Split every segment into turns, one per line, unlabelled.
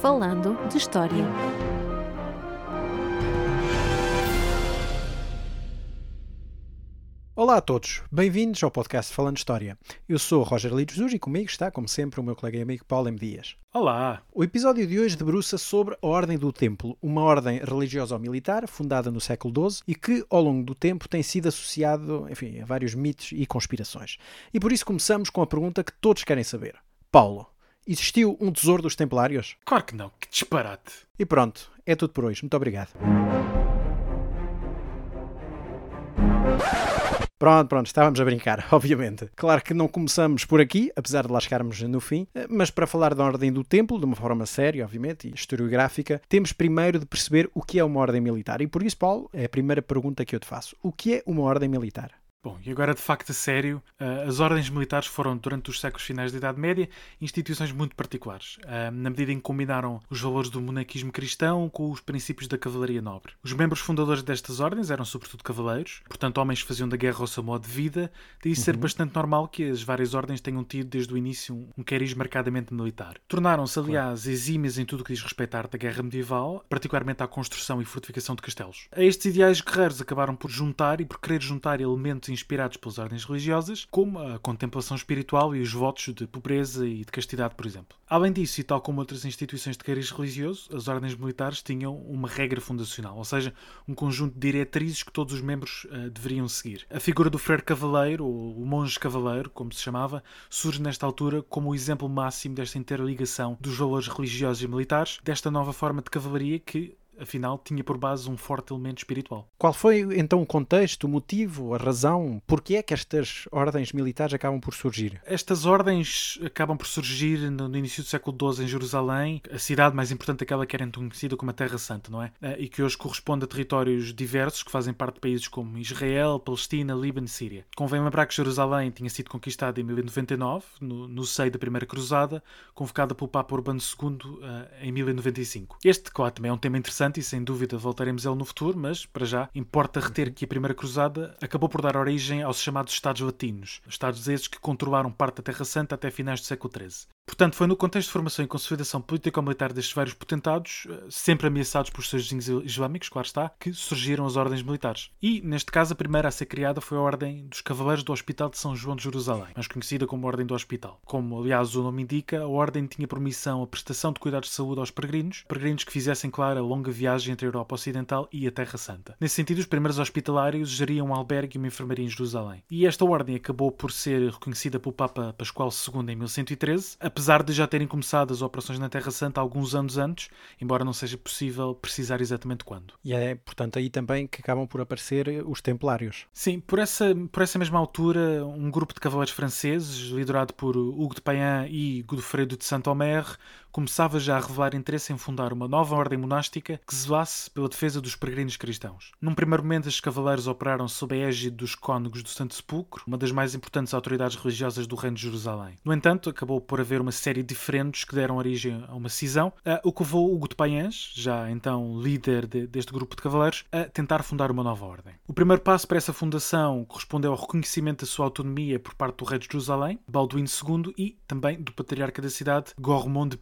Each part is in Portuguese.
Falando de História.
Olá a todos, bem-vindos ao podcast Falando de História. Eu sou Roger Lito Jesus e comigo está, como sempre, o meu colega e amigo Paulo M. Dias.
Olá!
O episódio de hoje debruça sobre a Ordem do Templo, uma ordem religiosa ou militar fundada no século XII e que, ao longo do tempo, tem sido associado enfim, a vários mitos e conspirações. E por isso começamos com a pergunta que todos querem saber. Paulo, existiu um tesouro dos Templários?
Claro que não, que disparate!
E pronto, é tudo por hoje. Muito obrigado. Pronto, pronto, estávamos a brincar, obviamente. Claro que não começamos por aqui, apesar de lá chegarmos no fim, mas para falar da Ordem do Templo, de uma forma séria, obviamente, e historiográfica, temos primeiro de perceber o que é uma ordem militar. E por isso, Paulo, é a primeira pergunta que eu te faço. O que é uma ordem militar?
Bom, e agora de facto a sério, eh, as ordens militares foram, durante os séculos finais da Idade Média, instituições muito particulares, eh, na medida em que combinaram os valores do monarquismo cristão com os princípios da cavalaria nobre. Os membros fundadores destas ordens eram sobretudo cavaleiros, portanto homens que faziam da guerra o seu modo de vida, daí ser uhum. bastante normal que as várias ordens tenham tido desde o início um, cariz marcadamente militar. Tornaram-se, aliás, exímias em tudo o que diz respeito à arte da guerra medieval, particularmente à construção e fortificação de castelos. A estes ideais guerreiros acabaram por juntar e por querer juntar elementos inspirados pelas ordens religiosas, como a contemplação espiritual e os votos de pobreza e de castidade, por exemplo. Além disso, e tal como outras instituições de cariz religioso, as ordens militares tinham uma regra fundacional, ou seja, um conjunto de diretrizes que todos os membros uh, deveriam seguir. A figura do freire cavaleiro, ou o monge cavaleiro, como se chamava, surge nesta altura como o exemplo máximo desta interligação dos valores religiosos e militares, desta nova forma de cavalaria que afinal tinha por base um forte elemento espiritual.
Qual foi então o contexto, o motivo, a razão? Porquê é que estas ordens militares acabam por surgir?
Estas ordens acabam por surgir no, início do século XII em Jerusalém, a cidade mais importante daquela que era então conhecida como a Terra Santa, não é? Eh, e que hoje corresponde a territórios diversos que fazem parte de países como Israel, Palestina, Líbano e Síria. Convém lembrar que Jerusalém tinha sido conquistada em 1099, no, no seio da Primeira Cruzada, convocada pelo Papa Urbano II uh, em 1095. Este, claro, também é um tema interessante interessante e sem dúvida voltaremos a ele no futuro, mas para já importa reter que a Primeira Cruzada acabou por dar origem aos chamados Estados Latinos, Estados esses que controlaram parte da Terra Santa até finais do século XIII. Portanto, foi no contexto de formação e consolidação político-militar destes vários potentados, eh, sempre ameaçados por seus vizinhos islâmicos, claro está, que surgiram as ordens militares. E, neste caso, a primeira a ser criada foi a Ordem dos Cavaleiros do Hospital de São João de Jerusalém, mais conhecida como Ordem do Hospital. Como, aliás, o nome indica, a Ordem tinha por missão a prestação de cuidados de saúde aos peregrinos, peregrinos que fizessem, claro, a longa viagem entre a Europa Ocidental e a Terra Santa. Nesse sentido, os primeiros hospitalários geriam um albergue e uma enfermaria em Jerusalém. E esta ordem acabou por ser reconhecida pelo Papa Pascoal II em 1113, apesar de já terem começado as operações na Terra Santa alguns anos antes, embora não seja possível precisar exatamente quando.
E é, portanto, aí também que acabam por aparecer os Templários.
Sim, por essa, por essa mesma altura, um grupo de cavaleiros franceses, liderado por Hugo de Payan e Godofredo de Saint-Omer, começava já a revelar interesse em fundar uma nova ordem monástica que zelasse pela defesa dos peregrinos cristãos. Num primeiro momento, estes cavaleiros operaram sob a égide dos cônegos do Santo Sepulcro, uma das mais importantes autoridades religiosas do Reino de Jerusalém. No entanto, acabou por haver uma série diferentes que deram origem a uma cisão, o que levou Hugo de Paians, já então líder de, deste grupo de cavaleiros, a tentar fundar uma nova ordem. O primeiro passo para essa fundação correspondeu ao reconhecimento da sua autonomia por parte do rei de Jerusalém, Balduíno II, e também do patriarca da cidade, Gormond de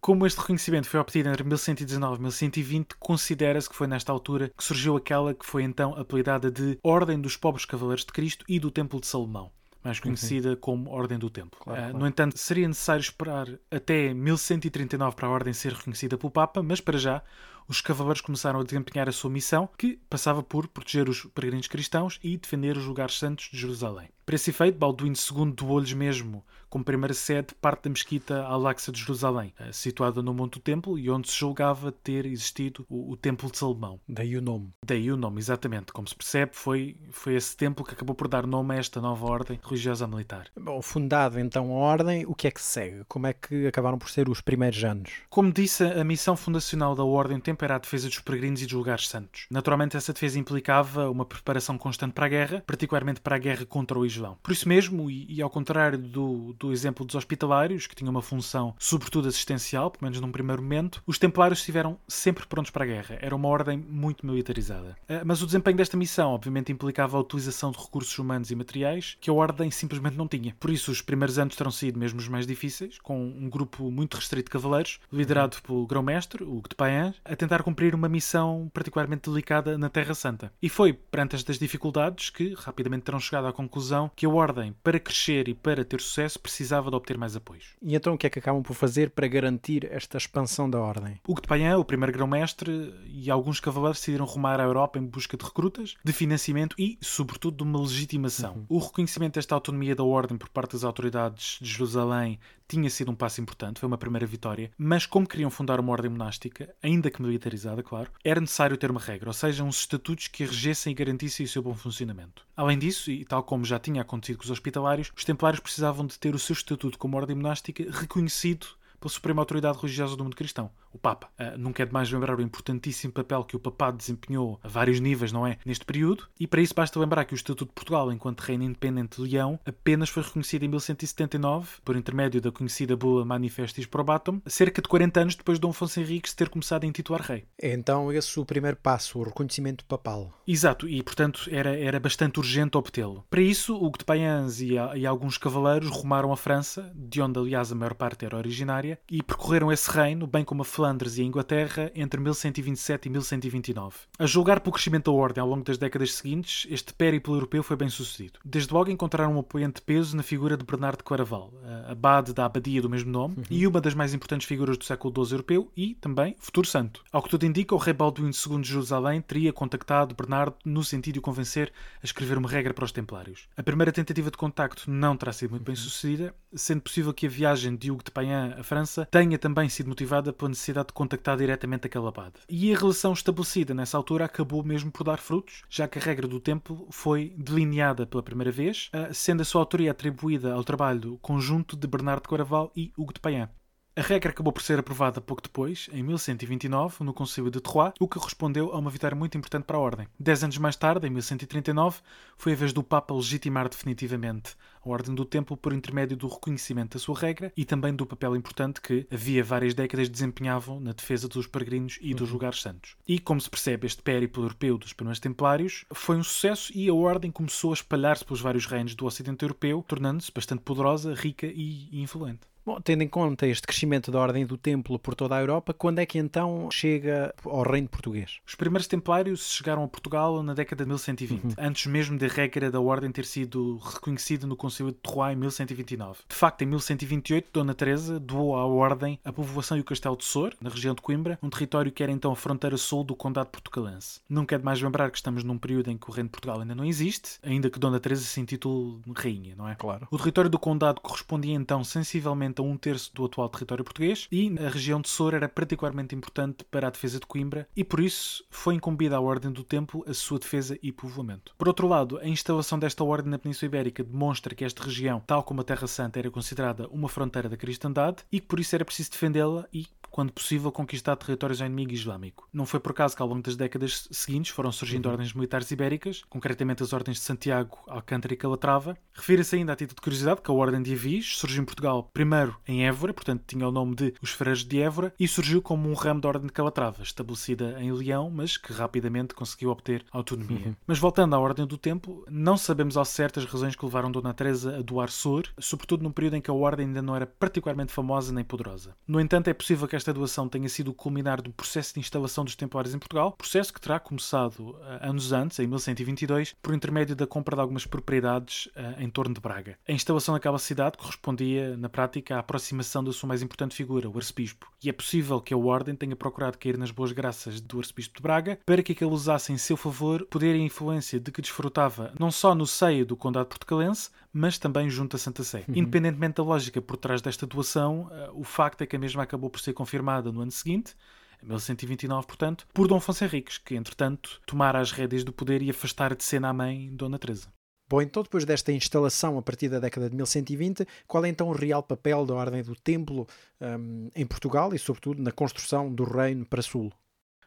Como este reconhecimento foi obtido entre 1119 e 1120, considera-se que foi nesta altura que surgiu aquela que foi então apelidada de Ordem dos Pobres Cavaleiros de Cristo e do Templo de Salomão mais uhum. conhecida uhum. como Ordem do Templo. Claro, uh, claro. No entanto, seria necessário esperar até 1139 para a Ordem ser reconhecida pelo Papa, mas para já os cavaleiros começaram a desempenhar a sua missão, que passava por proteger os peregrinos cristãos e defender os lugares santos de Jerusalém. Para esse efeito, Balduíno II doou-lhes mesmo como primeira sede parte da mesquita Al-Aqsa de Jerusalém, eh, situada no Monte do Templo e onde se julgava ter existido o, o Templo de Salomão.
Daí o nome.
Daí o nome, exatamente. Como se percebe, foi, foi esse templo que acabou por dar nome a esta nova ordem religiosa militar.
Bom, fundado então a ordem, o que é que segue? Como é que acabaram por ser os primeiros anos?
Como disse, a missão fundacional da ordem tempo era a defesa dos peregrinos e dos lugares santos. Naturalmente, essa defesa implicava uma preparação constante para a guerra, particularmente para a guerra contra o Islão. Por isso mesmo, e, e ao contrário do do exemplo dos hospitalários, que tinham uma função sobretudo assistencial, pelo menos num primeiro momento, os templários estiveram sempre prontos para a guerra. Era uma ordem muito militarizada. Eh, mas o desempenho desta missão, obviamente, implicava a utilização de recursos humanos e materiais que a ordem simplesmente não tinha. Por isso, os primeiros anos terão sido mesmo os mais difíceis, com um grupo muito restrito de cavaleiros, liderado pelo grão-mestre, o de Payan, a tentar cumprir uma missão particularmente delicada na Terra Santa. E foi perante estas dificuldades que rapidamente terão chegado à conclusão que a ordem, para crescer e para ter sucesso, precisava de obter mais apoios.
E então o que é que acabam por fazer para garantir esta expansão da ordem?
Hugo de Payan, o primeiro grão-mestre, e alguns cavaleiros decidiram rumar à Europa em busca de recrutas, de financiamento e, sobretudo, de uma legitimação. Uhum. O reconhecimento desta autonomia da ordem por parte das autoridades de Jerusalém tinha sido um passo importante, foi uma primeira vitória, mas como queriam fundar uma ordem monástica, ainda que militarizada, claro, era necessário ter uma regra, ou seja, uns estatutos que regessem e garantissem o seu bom funcionamento. Além disso, e tal como já tinha acontecido com os hospitalários, os templários precisavam de ter o seu estatuto como ordem monástica reconhecido pela suprema autoridade religiosa do mundo cristão, o Papa. Uh, nunca é demais lembrar o importantíssimo papel que o papado desempenhou a vários níveis, não é? Neste período, e para isso basta lembrar que o Estatuto de Portugal, enquanto reino independente de Leão, apenas foi reconhecido em 1179, por intermédio da conhecida bula Manifestis Probatum, cerca de 40 anos depois de Dom Afonso Henriques ter começado a intitular rei.
É então esse o primeiro passo, o reconhecimento papal.
Exato, e portanto era, era bastante urgente obtê-lo. Para isso, o de Payans e, e alguns cavaleiros rumaram a França, de onde aliás a maior parte era originária, e percorreram esse reino, bem como a Flandres e a Inglaterra, entre 1127 e 1129. A julgar pelo crescimento da ordem ao longo das décadas seguintes, este périplo europeu foi bem sucedido. Desde logo encontraram um apoiante de peso na figura de Bernardo de Claraval, abade da abadia do mesmo nome, uhum. e uma das mais importantes figuras do século XII europeu e, também, futuro santo. Ao que tudo indica, o rei Balduíno II de Jerusalém teria contactado Bernardo no sentido de o convencer a escrever uma regra para os templários. A primeira tentativa de contacto não terá sido muito bem sucedida, sendo possível que a viagem de Hugo de Payan à França tenha também sido motivada pela necessidade de contactar diretamente aquele abade. E a relação estabelecida nessa altura acabou mesmo por dar frutos, já que a regra do templo foi delineada pela primeira vez, ah, sendo a sua autoria atribuída ao trabalho conjunto de Bernardo de Coraval e Hugo de Payan. A regra acabou por ser aprovada pouco depois, em 1129, no Concílio de Troyes, o que correspondeu a uma vitória muito importante para a Ordem. Dez anos mais tarde, em 1139, foi a vez do Papa legitimar definitivamente a Ordem do Templo por intermédio do reconhecimento da sua regra e também do papel importante que havia várias décadas desempenhavam na defesa dos peregrinos e dos uhum. lugares santos. E, como se percebe, este périplo europeu dos primeiros templários foi um sucesso e a Ordem começou a espalhar-se pelos vários reinos do Ocidente Europeu, tornando-se bastante poderosa, rica e influente.
Bom, tendo em conta este crescimento da Ordem do Templo por toda a Europa, quando é que então chega ao Reino Português?
Os primeiros templários chegaram a Portugal na década de 1120, uhum. antes mesmo da regra da Ordem ter sido reconhecida no Concílio de Troyes em 1129. De facto, em 1128, Dona Teresa doou à Ordem a povoação e o Castelo de Sor, na região de Coimbra, um território que era então a fronteira sul do Condado Portugalense. Nunca é demais lembrar que estamos num período em que o Reino de Portugal ainda não existe, ainda que Dona Teresa se intitule Rainha, não é?
Claro.
O território do Condado correspondia então sensivelmente a um terço do atual território português e a região de Soura era particularmente importante para a defesa de Coimbra e por isso foi incumbida à Ordem do Templo a sua defesa e povoamento. Por outro lado, a instalação desta ordem na Península Ibérica demonstra que esta região, tal como a Terra Santa, era considerada uma fronteira da cristandade e que por isso era preciso defendê-la e quando possível, conquistar territórios ao inimigo islâmico. Não foi por acaso que ao longo das décadas seguintes foram surgindo uhum. ordens militares ibéricas, concretamente as ordens de Santiago, Alcântara e Calatrava. Refira-se ainda a título de curiosidade que a Ordem de Avis surgiu em Portugal primeiro em Évora, portanto tinha o nome de Os Freiros de Évora, e surgiu como um ramo da Ordem de Calatrava, estabelecida em Leão, mas que rapidamente conseguiu obter autonomia. Uhum. Mas voltando à Ordem do Tempo, não sabemos ao certo as razões que levaram Dona Teresa a doar Sor, sobretudo num período em que a Ordem ainda não era particularmente famosa nem poderosa. No entanto, é possível que esta doação tenha sido o culminar do processo de instalação dos Templários em Portugal, processo que terá começado uh, anos antes, em 1122, por intermédio da compra de algumas propriedades uh, em torno de Braga. A instalação daquela cidade correspondia, na prática, à aproximação da sua mais importante figura, o arcebispo, e é possível que a Ordem tenha procurado cair nas boas graças do arcebispo de Braga para que aquele usasse em seu favor poder e influência de que desfrutava não só no seio do condado portugalense, mas também junto a Santa Sé. Uhum. Independentemente da lógica por trás desta doação, uh, o facto é que a mesma acabou por ser confirmada no ano seguinte, em 1129, portanto, por Dom Afonso Henriques, que, entretanto, tomara as rédeas do poder e afastar de cena a mãe, Dona Teresa.
Bom, então depois desta instalação a partir da década de 1120, qual é então o real papel da Ordem do Templo um, em Portugal e, sobretudo, na construção do reino para sul?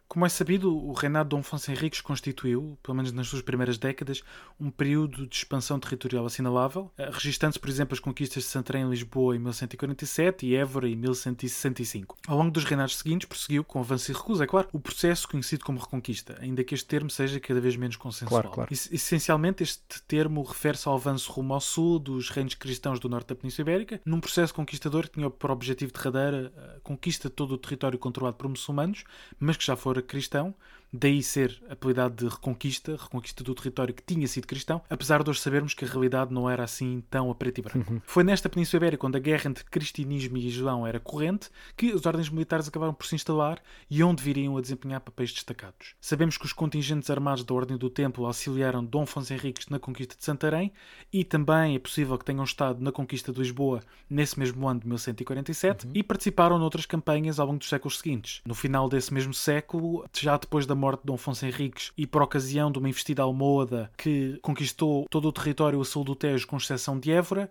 Como é sabido, o reinado de Dom Afonso Henriques constituiu, pelo menos nas suas primeiras décadas, um período de expansão territorial assinalável, eh, registando-se, por exemplo, as conquistas de Santarém em Lisboa em 1147 e Évora em 1165. Ao longo dos reinados seguintes, prosseguiu, com avanço e recusa, é claro, o processo conhecido como Reconquista, ainda que este termo seja cada vez menos consensual.
Claro, claro.
Essencialmente, este termo refere-se ao avanço rumo ao sul dos reinos cristãos do norte da Península Ibérica, num processo conquistador que tinha por objetivo derradeiro a conquista de todo o território controlado por muçulmanos, mas que já cristão, daí ser apelidado de Reconquista, Reconquista do território que tinha sido cristão, apesar de hoje sabermos que a realidade não era assim tão a preto e branco. Uhum. Foi nesta Península Ibérica, onde a guerra entre cristianismo e islão era corrente, que as ordens militares acabaram por se instalar e onde viriam a desempenhar papéis destacados. Sabemos que os contingentes armados da Ordem do Templo auxiliaram Dom Afonso Henriques na conquista de Santarém e também é possível que tenham estado na conquista de Lisboa nesse mesmo ano de 1147 uhum. e participaram noutras campanhas ao longo dos séculos seguintes. No final desse mesmo século, já depois da morte de Dom Afonso Henriques e por ocasião de uma investida almohada que conquistou todo o território a sul do Tejo, com exceção de Évora,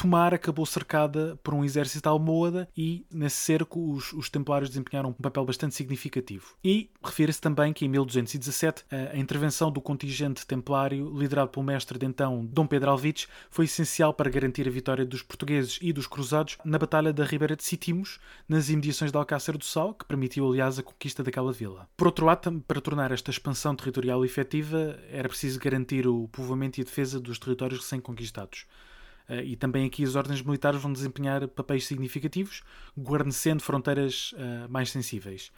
Tomar acabou cercada por um exército almohada e, nesse cerco, os, os templários desempenharam um papel bastante significativo. E refere-se também que, em 1217, a, a intervenção do contingente templário, liderado pelo mestre de então, Dom Pedro Alvites, foi essencial para garantir a vitória dos portugueses e dos cruzados na Batalha da Ribeira de Sitimos, nas imediações de Alcácer do Sal, que permitiu, aliás, a conquista daquela vila. Por outro lado, para tornar esta expansão territorial efetiva, era preciso garantir o povoamento e a defesa dos territórios recém-conquistados. Uh, e também aqui as ordens militares vão desempenhar papéis significativos, guarnecendo fronteiras uh, mais sensíveis.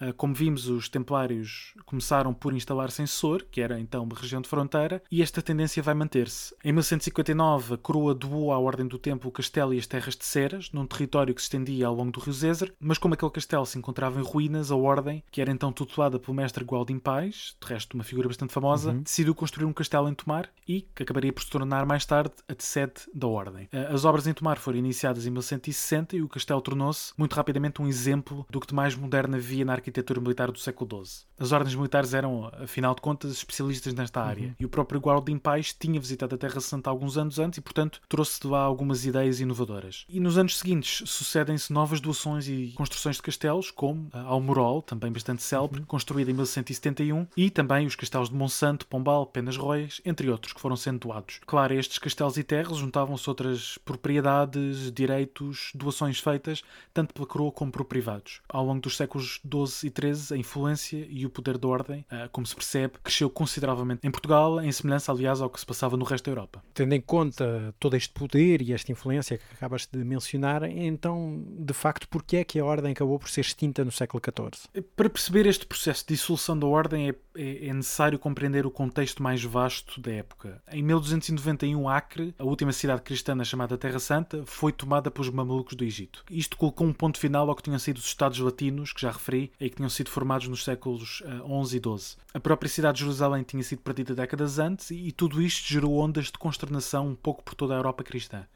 Ah, como vimos, os templários começaram por instalar-se em Sor, que era então uma região de fronteira, e esta tendência vai manter-se. Em 1159, a coroa doou à Ordem do Templo o castelo e as terras de Ceras, num território que se estendia ao longo do rio Zézer, mas como aquele castelo se encontrava em ruínas, a Ordem, que era então tutelada pelo mestre Gualdim Pais, de resto uma figura bastante famosa, uhum. decidiu construir um castelo em Tomar e que acabaria por se tornar mais tarde a sede da Ordem. Ah, as obras em Tomar foram iniciadas em 1160 e o castelo tornou-se muito rapidamente um exemplo do que de mais moderno havia na arquitetura militar do século XII. As ordens militares eram, afinal de contas, especialistas nesta área. Uhum. E o próprio Guardim Pais tinha visitado a Terra Santa alguns anos antes e, portanto, trouxe de lá algumas ideias inovadoras. E nos anos seguintes sucedem-se novas doações e construções de castelos, como a Almorol, também bastante célebre, uhum. construída em 1171, e também os castelos de Monsanto, Pombal, Penas Roias, entre outros, que foram sendo doados. Claro, estes castelos e terras juntavam-se outras propriedades, direitos, doações feitas, tanto pela coroa como por privados. Ao longo dos séculos XII 12 e 13, a influência e o poder da ordem, ah, como se percebe, cresceu consideravelmente em Portugal, em semelhança, aliás, ao que se passava no resto da Europa.
Tendo em conta todo este poder e esta influência que acabas de mencionar, então, de facto, porquê é que a ordem acabou por ser extinta no século XIV?
Para perceber este processo de dissolução da ordem, é, é, é necessário compreender o contexto mais vasto da época. Em 1291, Acre, a última cidade cristã chamada Terra Santa, foi tomada pelos mamelucos do Egito. Isto colocou um ponto final ao que tinham sido os Estados latinos, que já referi, e que tinham sido formados nos séculos uh, eh, 11 e 12. A própria cidade de Jerusalém tinha sido perdida décadas antes e, e tudo isto gerou ondas de consternação um pouco por toda a Europa cristã.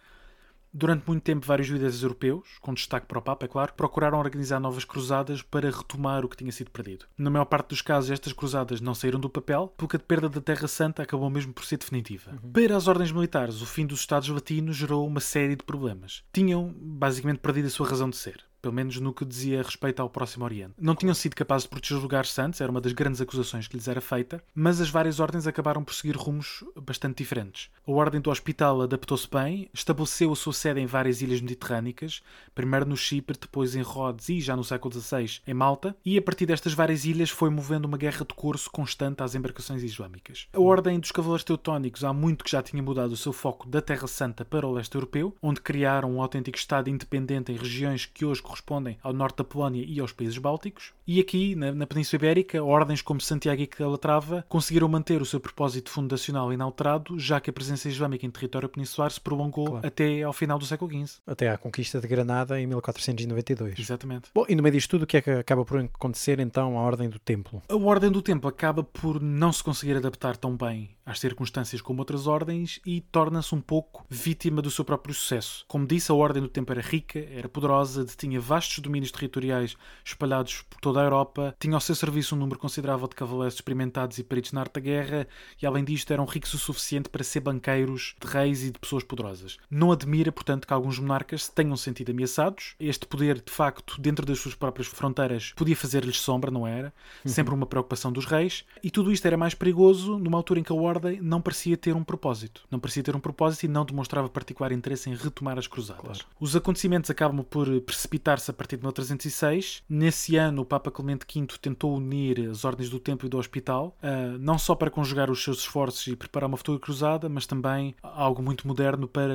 Durante muito tempo, vários líderes europeus, com destaque para o Papa, é claro, procuraram organizar novas cruzadas para retomar o que tinha sido perdido. Na maior parte dos casos, estas cruzadas não saíram do papel, porque a perda da Terra Santa acabou mesmo por ser definitiva. Uhum. Para as ordens militares, o fim dos Estados latinos gerou uma série de problemas. Tinham, basicamente, perdido a sua razão de ser pelo menos no que dizia respeito ao Próximo Oriente. Não tinham sido capazes de proteger os lugares santos, era uma das grandes acusações que lhes era feita, mas as várias ordens acabaram por seguir rumos bastante diferentes. A Ordem do Hospital adaptou-se bem, estabeleceu a sua sede em várias ilhas mediterrânicas, primeiro no Chipre, depois em Rhodes e, já no século XVI, em Malta, e a partir destas várias ilhas foi movendo uma guerra de curso constante às embarcações islâmicas. A Ordem dos Cavaleiros Teutónicos há muito que já tinha mudado o seu foco da Terra Santa para o leste europeu, onde criaram um autêntico Estado independente em regiões que hoje correspondem ao norte da Polónia e aos países bálticos. E aqui, na, na Península Ibérica, ordens como Santiago e Calatrava conseguiram manter o seu propósito fundacional inalterado, já que a presença islâmica em território peninsular se prolongou claro. até ao final do século XV.
Até à conquista de Granada em 1492.
Exatamente.
Bom, e no meio disto tudo, o que é que acaba por acontecer então à Ordem do Templo?
A Ordem do Templo acaba por não se conseguir adaptar tão bem às circunstâncias como outras ordens e torna-se um pouco vítima do seu próprio sucesso. Como disse, a Ordem do Templo era rica, era poderosa, detinha vastos domínios territoriais espalhados por toda toda a Europa, tinha ao seu serviço um número considerável de cavaleiros experimentados e peritos na arte da guerra, e além disto eram ricos o suficiente para ser banqueiros de reis e de pessoas poderosas. Não admira, portanto, que alguns monarcas se tenham sentido ameaçados. Este poder, de facto, dentro das suas próprias fronteiras, podia fazer-lhes sombra, não era? Uhum. Sempre uma preocupação dos reis. E tudo isto era mais perigoso numa altura em que a Ordem não parecia ter um propósito. Não parecia ter um propósito e não demonstrava particular interesse em retomar as cruzadas. Claro. Os acontecimentos acabam por precipitar-se a partir de 1306. Nesse ano, o Papa Clemente V tentou unir as ordens do Templo e do Hospital, uh, não só para conjugar os seus esforços e preparar uma futura cruzada, mas também algo muito moderno para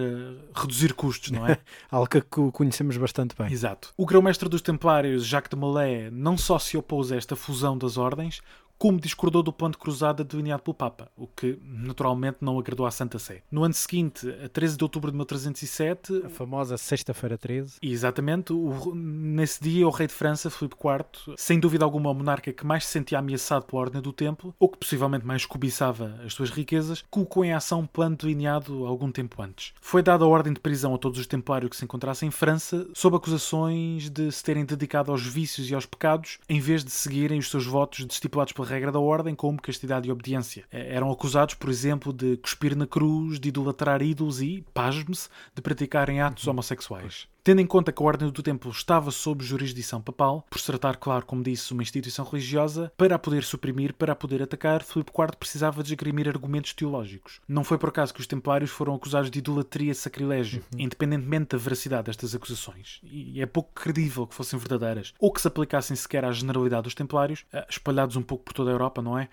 reduzir custos, não é?
algo que conhecemos bastante bem.
Exato. O grão-mestre dos Templários, Jacques de Molay, não só se opôs a esta fusão das ordens, como discordou do ponto de cruzada delineado pelo Papa, o que naturalmente não agradou à Santa Sé. No ano seguinte, a 13 de outubro de 1307,
a famosa Sexta-feira 13,
exatamente, o, nesse dia o rei de França, Filipe IV, sem dúvida alguma o monarca que mais se sentia ameaçado pela Ordem do Templo, ou que possivelmente mais cobiçava as suas riquezas, colocou em ação um plano delineado algum tempo antes. Foi dada a ordem de prisão a todos os templários que se encontrassem em França, sob acusações de se terem dedicado aos vícios e aos pecados, em vez de seguirem os seus votos estipulados pela regra da ordem, como castidade e obediência. Eh, eram acusados, por exemplo, de cuspir na cruz, de idolatrar ídolos e, pasme-se, de praticarem atos homossexuais. Tendo em conta que a Ordem do Templo estava sob jurisdição papal, por se tratar, claro, como disse, uma instituição religiosa, para a poder suprimir, para a poder atacar, Filipe IV precisava de esgrimir argumentos teológicos. Não foi por acaso que os templários foram acusados de idolatria e sacrilégio, uhum. independentemente da veracidade destas acusações. E é pouco credível que fossem verdadeiras, ou que se aplicassem sequer à generalidade dos templários, eh, espalhados um pouco por toda a Europa, não é?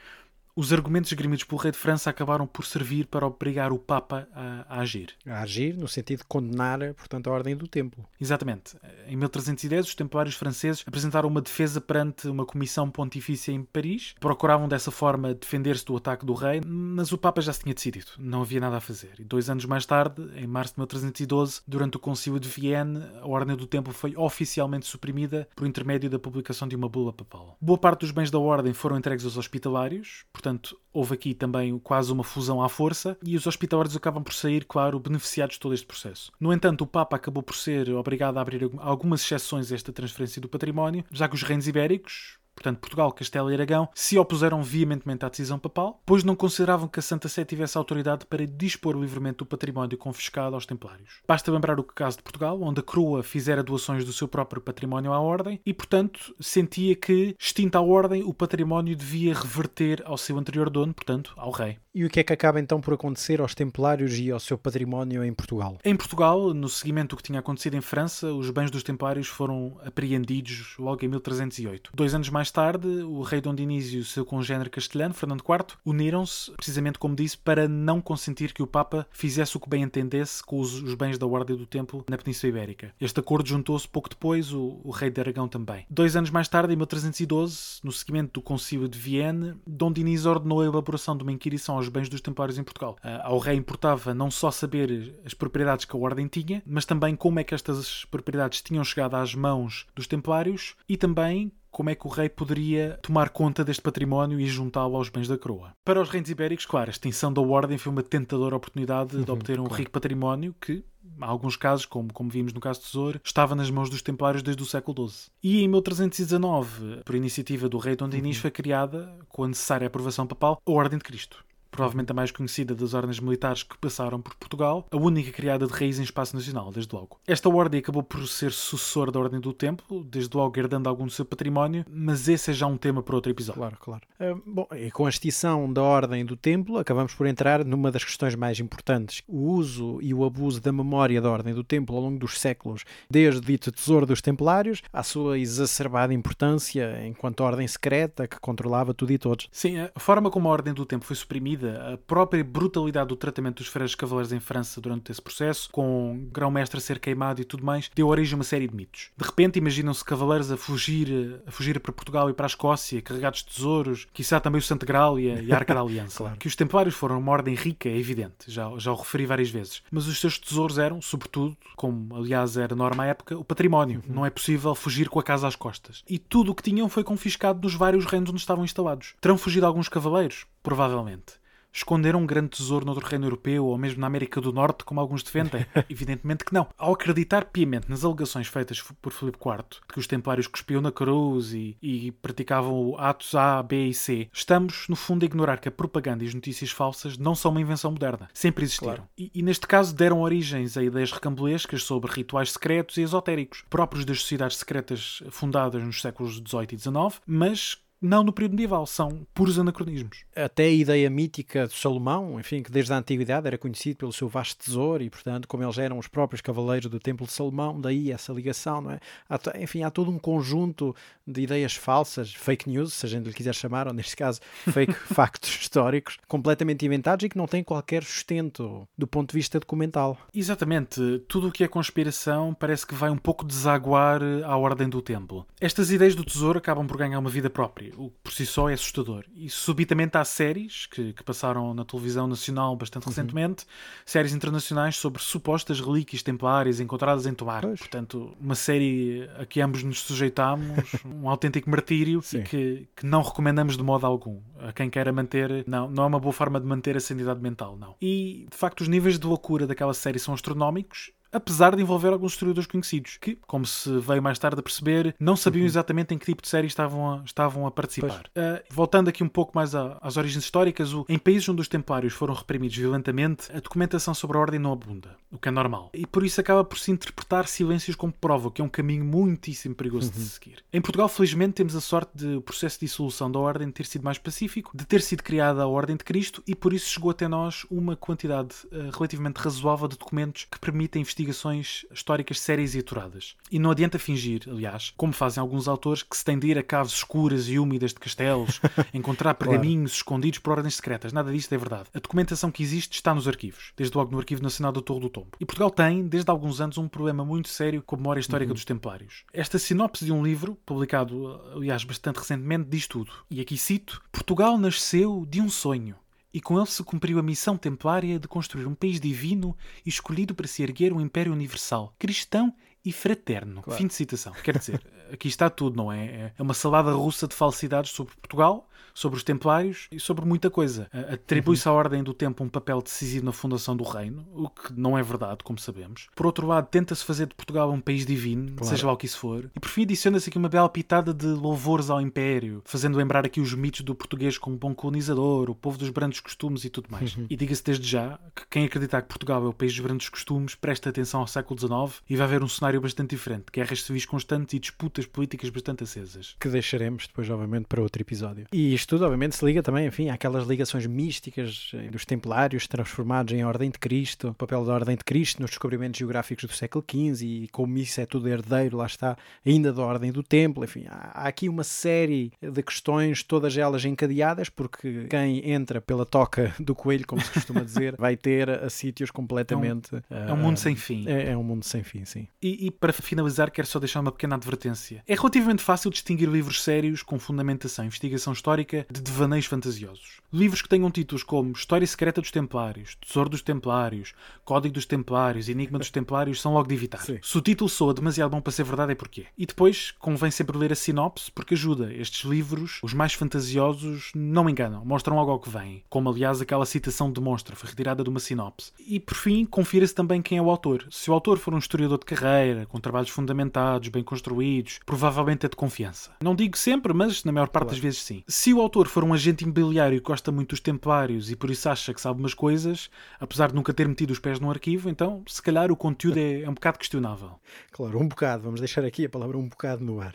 Os argumentos esgrimidos pelo rei de França acabaram por servir para obrigar o Papa a, a, agir.
A agir no sentido de condenar, portanto, a ordem do templo.
Exatamente. Em 1310, os templários franceses apresentaram uma defesa perante uma comissão pontifícia em Paris. Procuravam dessa forma defender-se do ataque do rei, mas o Papa já se tinha decidido. Não havia nada a fazer. E dois anos mais tarde, em março de 1312, durante o Concílio de Vienne, a ordem do templo foi oficialmente suprimida por intermédio da publicação de uma bula papal. Boa parte dos bens da ordem foram entregues aos hospitalários, Portanto, houve aqui também quase uma fusão à força e os hospitalários acabam por sair, claro, beneficiados de todo este processo. No entanto, o Papa acabou por ser obrigado a abrir algumas exceções a esta transferência do património, já que os reinos ibéricos, portanto Portugal, Castela e Aragão, se opuseram veementemente à decisão papal, pois não consideravam que a Santa Sé tivesse autoridade para dispor livremente do património confiscado aos templários. Basta lembrar o caso de Portugal, onde a coroa fizera doações do seu próprio património à ordem e, portanto, sentia que, extinta a ordem, o património devia reverter ao seu anterior dono, portanto, ao rei.
E o que é que acaba então por acontecer aos templários e ao seu património em Portugal?
Em Portugal, no seguimento do que tinha acontecido em França, os bens dos templários foram apreendidos logo em 1308. Dois anos mais tarde, o rei Dom Dinísio e o seu congénere castelhano, Fernando IV, uniram-se, precisamente como disse, para não consentir que o Papa fizesse o que bem entendesse com os, os bens da Ordem do Templo na Península Ibérica. Este acordo juntou-se pouco depois o, o, rei de Aragão também. Dois anos mais tarde, em 1312, no seguimento do Concílio de Vienne, Dom Dinísio ordenou a elaboração de uma inquirição aos bens dos templários em Portugal. Uh, ao rei importava não só saber as propriedades que a ordem tinha, mas também como é que estas propriedades tinham chegado às mãos dos templários e também como é que o rei poderia tomar conta deste património e juntá-lo aos bens da coroa. Para os reis ibéricos, claro, a extinção da ordem foi uma tentadora oportunidade uhum, de obter um claro. rico património que, em alguns casos, como, como vimos no caso do Tesouro, estava nas mãos dos templários desde o século XII. E em 1319, por iniciativa do rei Dom Dinis, uhum. foi criada, com a necessária aprovação papal, a Ordem de Cristo provavelmente a mais conhecida das ordens militares que passaram por Portugal, a única criada de raiz em espaço nacional, desde logo. Esta ordem acabou por ser sucessora da Ordem do Templo, desde logo herdando algum do seu património, mas esse é já um tema para outro episódio.
Claro, claro. Uh, bom, e com a extinção da Ordem do Templo, acabamos por entrar numa das questões mais importantes. O uso e o abuso da memória da Ordem do Templo ao longo dos séculos, desde o dito tesouro dos Templários, à sua exacerbada importância enquanto ordem secreta que controlava tudo e todos.
Sim, a forma como a Ordem do Templo foi suprimida a própria brutalidade do tratamento dos freios cavaleiros em França durante esse processo, com grão-mestre a ser queimado e tudo mais, deu origem a uma série de mitos. De repente imaginam-se cavaleiros a fugir, a fugir para Portugal e para a Escócia, carregados de tesouros, quizá também o Santo Graal e a, e a Arca da Aliança. claro. Que os templários foram uma ordem rica, é evidente, já, já o referi várias vezes. Mas os seus tesouros eram, sobretudo, como aliás era norma à época, o património. Uhum. Não é possível fugir com a casa às costas. E tudo o que tinham foi confiscado nos vários reinos onde estavam instalados. Terão fugido alguns cavaleiros? Provavelmente esconderam um grande tesouro noutro reino europeu ou mesmo na América do Norte, como alguns defendem? Evidentemente que não. Ao acreditar piamente nas alegações feitas por Filipe IV de que os templários cuspiam na cruz e, e praticavam atos A, B e C, estamos, no fundo, a ignorar que a propaganda e as notícias falsas não são uma invenção moderna. Sempre existiram. Claro. E, e, neste caso deram origens a ideias recambulescas sobre rituais secretos e esotéricos, próprios das sociedades secretas fundadas nos séculos XVIII e XIX, mas não no período medieval, são puros anacronismos.
Até a ideia mítica de Salomão, enfim, que desde a antiguidade era conhecido pelo seu vasto tesouro e, portanto, como eles eram os próprios cavaleiros do Templo de Salomão, daí essa ligação, não é? Há, enfim, há todo um conjunto de ideias falsas, fake news, se a gente lhe quiser chamar, ou neste caso, fake factos históricos, completamente inventados e que não têm qualquer sustento do ponto de vista documental.
Exatamente. Tudo o que é conspiração parece que vai um pouco desaguar à ordem do templo. Estas ideias do tesouro acabam por ganhar uma vida própria o que por si só é assustador. E subitamente há séries que, que passaram na televisão nacional bastante uhum. recentemente, séries internacionais sobre supostas relíquias templárias encontradas em Tomar. Pois. Portanto, uma série a que ambos nos sujeitámos, um autêntico martírio e que, que não recomendamos de modo algum a quem queira manter. Não, não é uma boa forma de manter a sanidade mental, não. E de facto, os níveis de loucura daquela série são astronómicos apesar de envolver alguns historiadores conhecidos, que, como se veio mais tarde a perceber, não sabiam uhum. exatamente em que tipo de série estavam a, estavam a participar. Uh, voltando aqui um pouco mais a, às origens históricas, o, em países onde os templários foram reprimidos violentamente, a documentação sobre a ordem não abunda, o que é normal. E por isso acaba por se interpretar silêncios como prova, que é um caminho muitíssimo perigoso uhum. de seguir. Em Portugal, felizmente, temos a sorte de o processo de dissolução da ordem ter sido mais pacífico, de ter sido criada a Ordem de Cristo e por isso chegou até nós uma quantidade uh, relativamente razoável de documentos que permitem investigar investigações históricas sérias e aturadas. E não adianta fingir, aliás, como fazem alguns autores, que se tem de ir a caves escuras e úmidas de castelos, encontrar pergaminhos claro. escondidos por ordens secretas. Nada disto é verdade. A documentação que existe está nos arquivos, desde logo no Arquivo Nacional do Torre do Tombo. E Portugal tem, desde há alguns anos, um problema muito sério com a memória histórica uhum. dos Templários. Esta sinopse de um livro, publicado, aliás, bastante recentemente, diz tudo. E aqui cito: Portugal nasceu de um sonho e com ele se cumpriu a missão templária de construir um país divino e escolhido para se erguer um império universal, cristão e fraterno. Claro. Fim de citação. Quer dizer, aqui está tudo, não é? É uma salada russa de falsidades sobre Portugal, sobre os Templários e sobre muita coisa. Atribui-se à Ordem do Tempo um papel decisivo na fundação do reino, o que não é verdade, como sabemos. Por outro lado, tenta-se fazer de Portugal um país divino, claro. seja lá o que isso for. E por fim, adiciona-se aqui uma bela pitada de louvores ao Império, fazendo lembrar aqui os mitos do português como bom colonizador, o povo dos brandos costumes e tudo mais. Uhum. E diga-se desde já que quem acreditar que Portugal é o país dos brandos costumes, presta atenção ao século XIX e vai ver um cenário bastante diferente, guerras civis constantes e disputas políticas bastante acesas.
Que deixaremos depois, obviamente, para outro episódio. E isto tudo, obviamente, se liga também, enfim, àquelas ligações místicas eh, dos templários transformados em Ordem de Cristo, o papel da Ordem de Cristo nos descobrimentos geográficos do século XV e como isso é tudo herdeiro, lá está, ainda da Ordem do Templo, enfim, há, há aqui uma série de questões, todas elas encadeadas, porque quem entra pela toca do coelho, como se costuma dizer, vai ter a sítios completamente...
É um, uh, é um mundo sem fim.
É, é, um mundo sem fim, sim.
E, e para finalizar, quero só deixar uma pequena advertência. É relativamente fácil distinguir livros sérios com fundamentação e investigação histórica de devaneios fantasiosos. Livros que tenham títulos como História Secreta dos Templários, Tesouro dos Templários, Código dos Templários, Enigma dos Templários são logo de evitar. Sim. Se o título soa demasiado bom para ser verdade, é porquê. E depois, convém sempre ler a sinopse, porque ajuda. Estes livros, os mais fantasiosos, não enganam, mostram logo ao que vem. Como, aliás, aquela citação demonstra, foi retirada de uma sinopse. E, por fim, confira-se também quem é o autor. Se o autor for um historiador de carreira, com trabalhos fundamentados, bem construídos, provavelmente é de confiança. Não digo sempre, mas na maior parte claro. das vezes sim. Se o autor for um agente imobiliário que gosta muito dos templários e por isso acha que sabe umas coisas, apesar de nunca ter metido os pés no arquivo, então se calhar o conteúdo é, é um bocado questionável.
Claro, um bocado. Vamos deixar aqui a palavra um bocado no ar.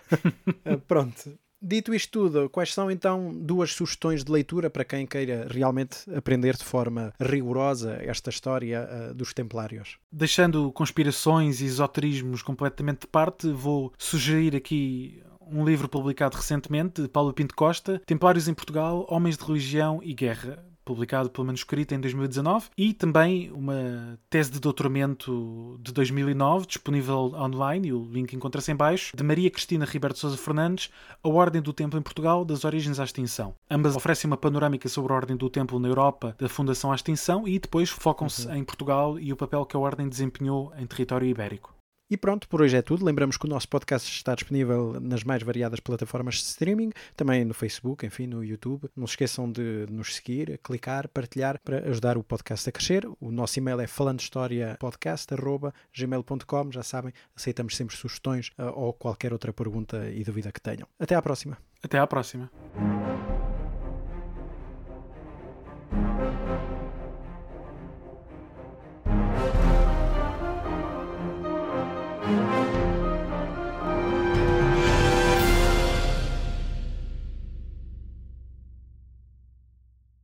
uh, pronto. Dito isto tudo, quais são então duas sugestões de leitura para quem queira realmente aprender de forma rigorosa esta história uh, dos Templários?
Deixando conspirações e esoterismos completamente de parte, vou sugerir aqui um livro publicado recentemente de Paulo Pinto Costa, Templários em Portugal, Homens de Religião e Guerra, publicado pelo manuscrito em 2019, e também uma tese de doutoramento de 2009, disponível online, e o link encontra-se em baixo, de Maria Cristina Riberto Sousa Fernandes, A Ordem do Templo em Portugal, das origens à extinção. Ambas oferecem uma panorâmica sobre a Ordem do Templo na Europa, da fundação à extinção, e depois focam-se uhum. em Portugal e o papel que a Ordem desempenhou em território ibérico.
E pronto, por hoje é tudo. Lembramos que o nosso podcast está disponível nas mais variadas plataformas de streaming, também no Facebook, enfim, no YouTube. Não se esqueçam de nos seguir, clicar, partilhar para ajudar o podcast a crescer. O nosso e-mail é falandostoriapodcast.gmail.com. Já sabem, aceitamos sempre sugestões uh, ou qualquer outra pergunta e dúvida que tenham. Até à próxima.
Até à próxima.